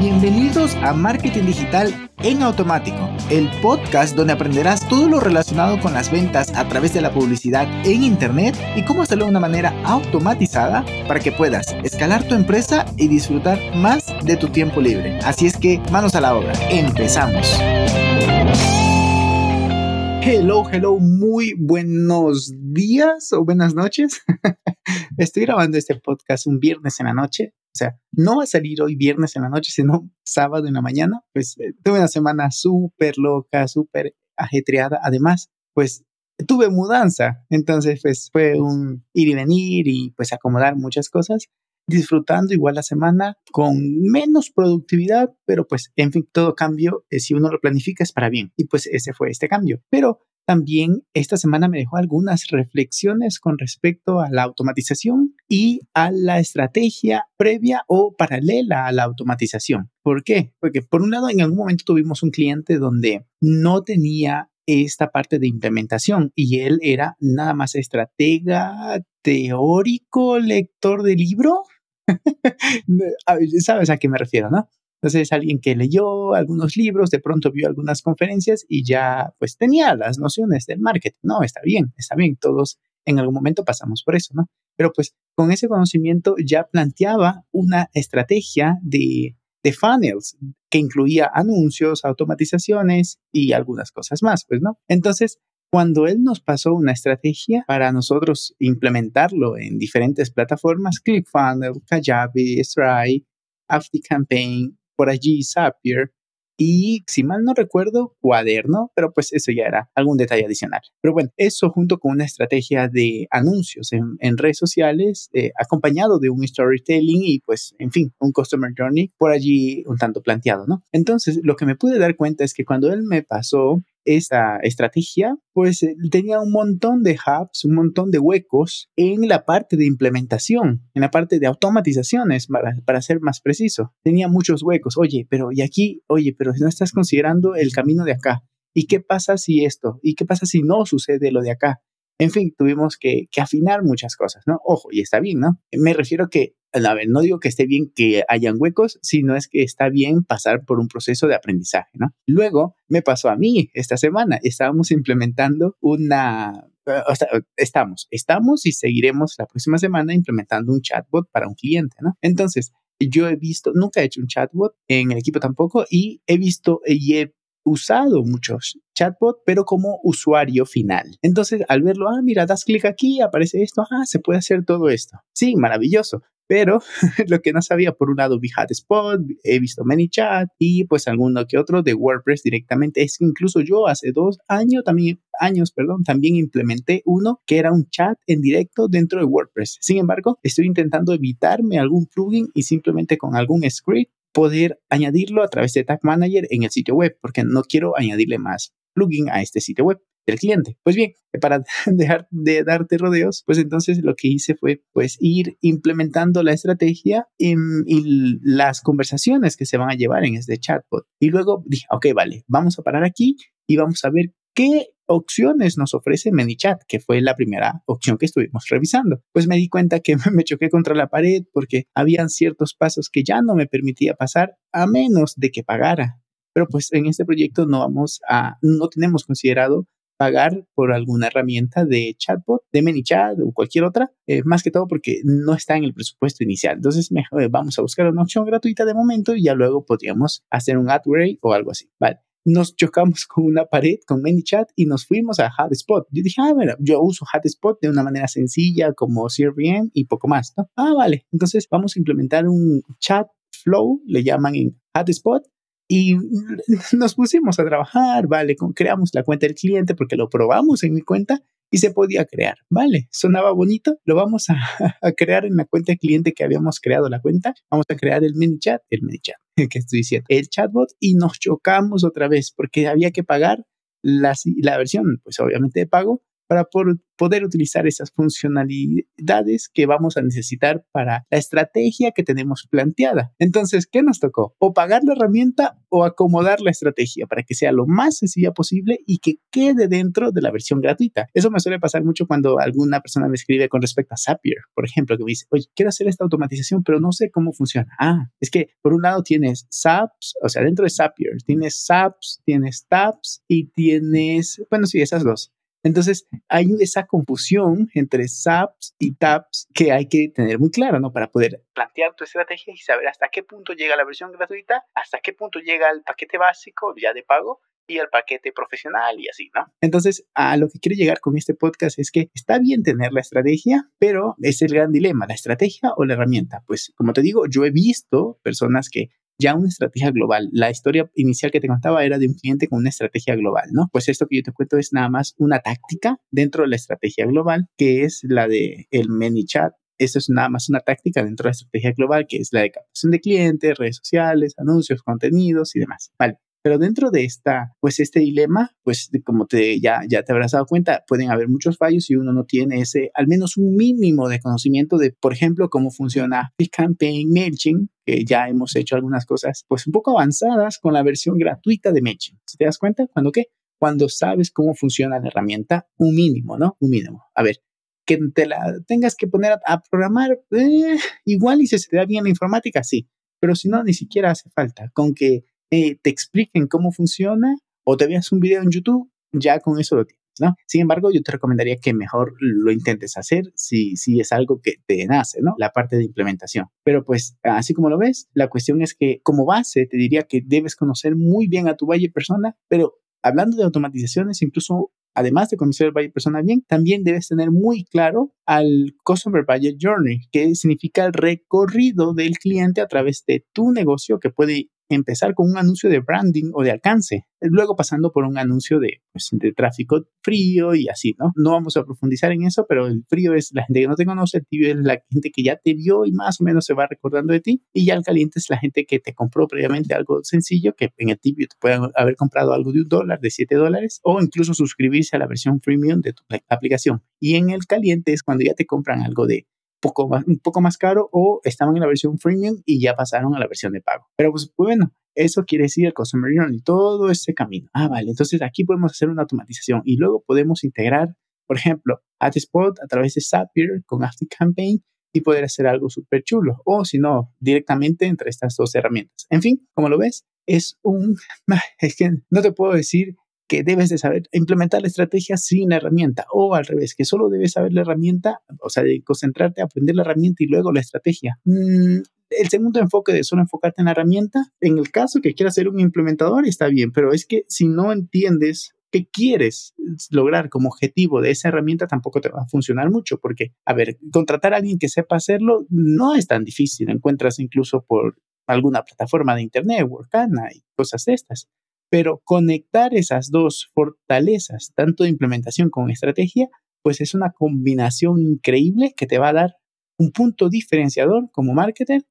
Bienvenidos a Marketing Digital en Automático, el podcast donde aprenderás todo lo relacionado con las ventas a través de la publicidad en Internet y cómo hacerlo de una manera automatizada para que puedas escalar tu empresa y disfrutar más de tu tiempo libre. Así es que manos a la obra, empezamos. Hello, hello, muy buenos días o buenas noches. Estoy grabando este podcast un viernes en la noche. O sea, no va a salir hoy viernes en la noche, sino sábado en la mañana. Pues eh, tuve una semana súper loca, súper ajetreada. Además, pues tuve mudanza. Entonces, pues fue un ir y venir y pues acomodar muchas cosas disfrutando igual la semana con menos productividad, pero pues en fin, todo cambio, eh, si uno lo planifica es para bien. Y pues ese fue este cambio. Pero también esta semana me dejó algunas reflexiones con respecto a la automatización y a la estrategia previa o paralela a la automatización. ¿Por qué? Porque por un lado, en algún momento tuvimos un cliente donde no tenía esta parte de implementación y él era nada más estratega, teórico, lector de libro Sabes a qué me refiero, ¿no? Entonces, alguien que leyó algunos libros, de pronto vio algunas conferencias y ya pues tenía las nociones del marketing. No, está bien, está bien, todos en algún momento pasamos por eso, ¿no? Pero pues con ese conocimiento ya planteaba una estrategia de, de funnels que incluía anuncios, automatizaciones y algunas cosas más, pues, ¿no? Entonces, cuando él nos pasó una estrategia para nosotros implementarlo en diferentes plataformas, ClickFunnels, Kajabi, Stripe, Campaign, por allí Zapier, y si mal no recuerdo, cuaderno, pero pues eso ya era algún detalle adicional. Pero bueno, eso junto con una estrategia de anuncios en, redes sociales, eh, acompañado de un storytelling y pues, en fin, un customer journey por allí un tanto planteado, ¿no? Entonces, lo que me pude dar cuenta es que cuando él me pasó esta estrategia, pues eh, tenía un montón de hubs, un montón de huecos en la parte de implementación, en la parte de automatizaciones, para, ser más preciso. Tenía muchos huecos. Oye, pero y aquí, oye, pero no estás considerando el camino de acá. ¿Y qué pasa si esto? ¿Y qué pasa si no sucede lo de acá? En fin, tuvimos que, que, afinar muchas cosas, ¿no? Ojo, y está bien, ¿no? Me refiero que a ver, no digo que esté bien que hayan huecos, sino es que está bien pasar por un proceso de aprendizaje, ¿no? Luego me pasó a mí esta semana, estábamos implementando una, o sea, estamos, estamos y seguiremos la próxima semana implementando un chatbot para un cliente, ¿no? Entonces, yo he visto, nunca he hecho un chatbot en el equipo tampoco y he visto y he usado muchos chatbot, pero como usuario final. Entonces, al verlo, ah, mira, das clic aquí, aparece esto, ah, se puede hacer todo esto. Sí, maravilloso. Pero lo que no sabía, por un lado vi Hotspot, he visto ManyChat y pues alguno que otro de WordPress directamente. Es que incluso yo hace dos años también, años, perdón, también implementé uno que era un chat en directo dentro de WordPress. Sin embargo, estoy intentando evitarme algún plugin y simplemente con algún script poder añadirlo a través de Tag Manager en el sitio web, porque no quiero añadirle más plugin a este sitio web del cliente. Pues bien, para dejar de darte rodeos, pues entonces lo que hice fue pues ir implementando la estrategia y, y las conversaciones que se van a llevar en este chatbot. Y luego dije, ok, vale, vamos a parar aquí y vamos a ver qué opciones nos ofrece ManyChat, que fue la primera opción que estuvimos revisando. Pues me di cuenta que me choqué contra la pared porque habían ciertos pasos que ya no me permitía pasar a menos de que pagara. Pero pues en este proyecto no vamos a, no tenemos considerado pagar por alguna herramienta de chatbot, de ManyChat o cualquier otra, eh, más que todo porque no está en el presupuesto inicial. Entonces, mejor, vamos a buscar una opción gratuita de momento y ya luego podríamos hacer un upgrade o algo así. Vale nos chocamos con una pared con ManyChat y nos fuimos a Hotspot. Yo dije, ah, bueno, yo uso Hotspot de una manera sencilla como CRM y poco más, ¿no? Ah, vale. Entonces vamos a implementar un chat flow, le llaman en Hotspot, y nos pusimos a trabajar, vale, creamos la cuenta del cliente porque lo probamos en mi cuenta y se podía crear, vale, sonaba bonito, lo vamos a, crear en la cuenta del cliente que habíamos creado la cuenta, vamos a crear el mini chat, el mini chat que estoy diciendo, el chatbot y nos chocamos otra vez porque había que pagar la, la versión, pues obviamente de pago para poder utilizar esas funcionalidades que vamos a necesitar para la estrategia que tenemos planteada. Entonces, ¿qué nos tocó? O pagar la herramienta o acomodar la estrategia para que sea lo más sencilla posible y que quede dentro de la versión gratuita. Eso me suele pasar mucho cuando alguna persona me escribe con respecto a Zapier, por ejemplo, que me dice, oye, quiero hacer esta automatización, pero no sé cómo funciona. Ah, es que por un lado tienes SAPs, o sea, dentro de Zapier tienes SAPs, tienes TAPs y tienes, bueno, sí, esas dos. Entonces, hay esa confusión entre SAPs y TAPs que hay que tener muy claro, ¿no? Para poder plantear tu estrategia y saber hasta qué punto llega la versión gratuita, hasta qué punto llega el paquete básico ya de pago y el paquete profesional y así, ¿no? Entonces, a lo que quiero llegar con este podcast es que está bien tener la estrategia, pero es el gran dilema, la estrategia o la herramienta. Pues, como te digo, yo he visto personas que ya una estrategia global. La historia inicial que te contaba era de un cliente con una estrategia global, ¿no? Pues esto que yo te cuento es nada más una táctica dentro de la estrategia global, que es la de el ManyChat. Esto es nada más una táctica dentro de la estrategia global, que es la de captación de clientes, redes sociales, anuncios, contenidos y demás. Vale. Pero dentro de esta, pues este dilema, pues como te, ya, ya te habrás dado cuenta, pueden haber muchos fallos si uno no tiene ese, al menos un mínimo de conocimiento de, por ejemplo, cómo funciona Campaign MailChimp, que ya hemos hecho algunas cosas, pues un poco avanzadas con la versión gratuita de MailChimp. ¿Te das cuenta? ¿Cuándo qué? Cuando sabes cómo funciona la herramienta, un mínimo, ¿no? Un mínimo. A ver, que te la tengas que poner a, programar, eh, igual y si se te da bien la informática, sí. Pero si no, ni siquiera hace falta. Con que eh, te expliquen cómo funciona o te veas un video en YouTube, ya con eso lo tienes. ¿no? Sin embargo, yo te recomendaría que mejor lo intentes hacer si, si es algo que te nace, ¿no? La parte de implementación. Pero pues, así como lo ves, la cuestión es que como base te diría que debes conocer muy bien a tu valle persona, pero hablando de automatizaciones, incluso además de conocer el Valle Persona bien, también debes tener muy claro al Customer Budget Journey, que significa el recorrido del cliente a través de tu negocio que puede empezar con un anuncio de branding o de alcance, luego pasando por un anuncio de, pues, de tráfico frío y así, ¿no? No vamos a profundizar en eso, pero el frío es la gente que no te conoce, el tibio es la gente que ya te vio y más o menos se va recordando de ti, y ya el caliente es la gente que te compró previamente algo sencillo, que en el tibio te pueden haber comprado algo de un dólar, de siete dólares, o incluso suscribirse a la versión freemium de tu aplicación. Y en el caliente es cuando ya te compran algo de poco más, un poco más caro o estaban en la versión freemium y ya pasaron a la versión de pago. Pero pues bueno, eso quiere decir el Customer Journey, todo ese camino. Ah, vale, entonces aquí podemos hacer una automatización y luego podemos integrar, por ejemplo, AdSpot a través de Zapier con Campaign y poder hacer algo súper chulo. O si no, directamente entre estas dos herramientas. En fin, como lo ves, es un... Es que no te puedo decir que debes de saber implementar la estrategia sin la herramienta o al revés, que solo debes saber la herramienta, o sea, de concentrarte a aprender la herramienta y luego la estrategia. Mm, el segundo enfoque de solo enfocarte en la herramienta, en el caso que quieras ser un implementador, está bien, pero es que si no entiendes qué quieres lograr como objetivo de esa herramienta tampoco te va a funcionar mucho porque, a ver, contratar a alguien que sepa hacerlo no es tan difícil. Encuentras incluso por alguna plataforma de internet, Workana y cosas de estas. Pero conectar esas dos fortalezas, tanto de implementación como estrategia, pues es una combinación increíble que te va a dar un punto diferenciador como marketer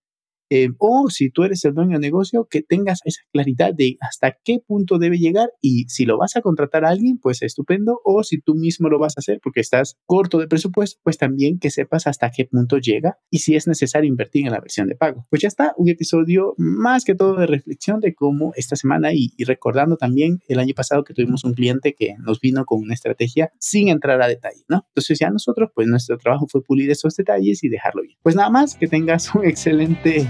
eh, o si tú eres el dueño de negocio, que tengas esa claridad de hasta qué punto debe llegar y si lo vas a contratar a alguien, pues estupendo, o si tú mismo lo vas a hacer porque estás corto de presupuesto, pues también que sepas hasta qué punto llega y si es necesario invertir en la versión de pago. Pues ya está, un episodio más que todo de reflexión de cómo esta semana y, y recordando también el año pasado que tuvimos un cliente que nos vino con una estrategia sin entrar a detalle, ¿no? Entonces ya nosotros, pues nuestro trabajo fue pulir esos detalles y dejarlo bien. Pues nada más, que tengas un excelente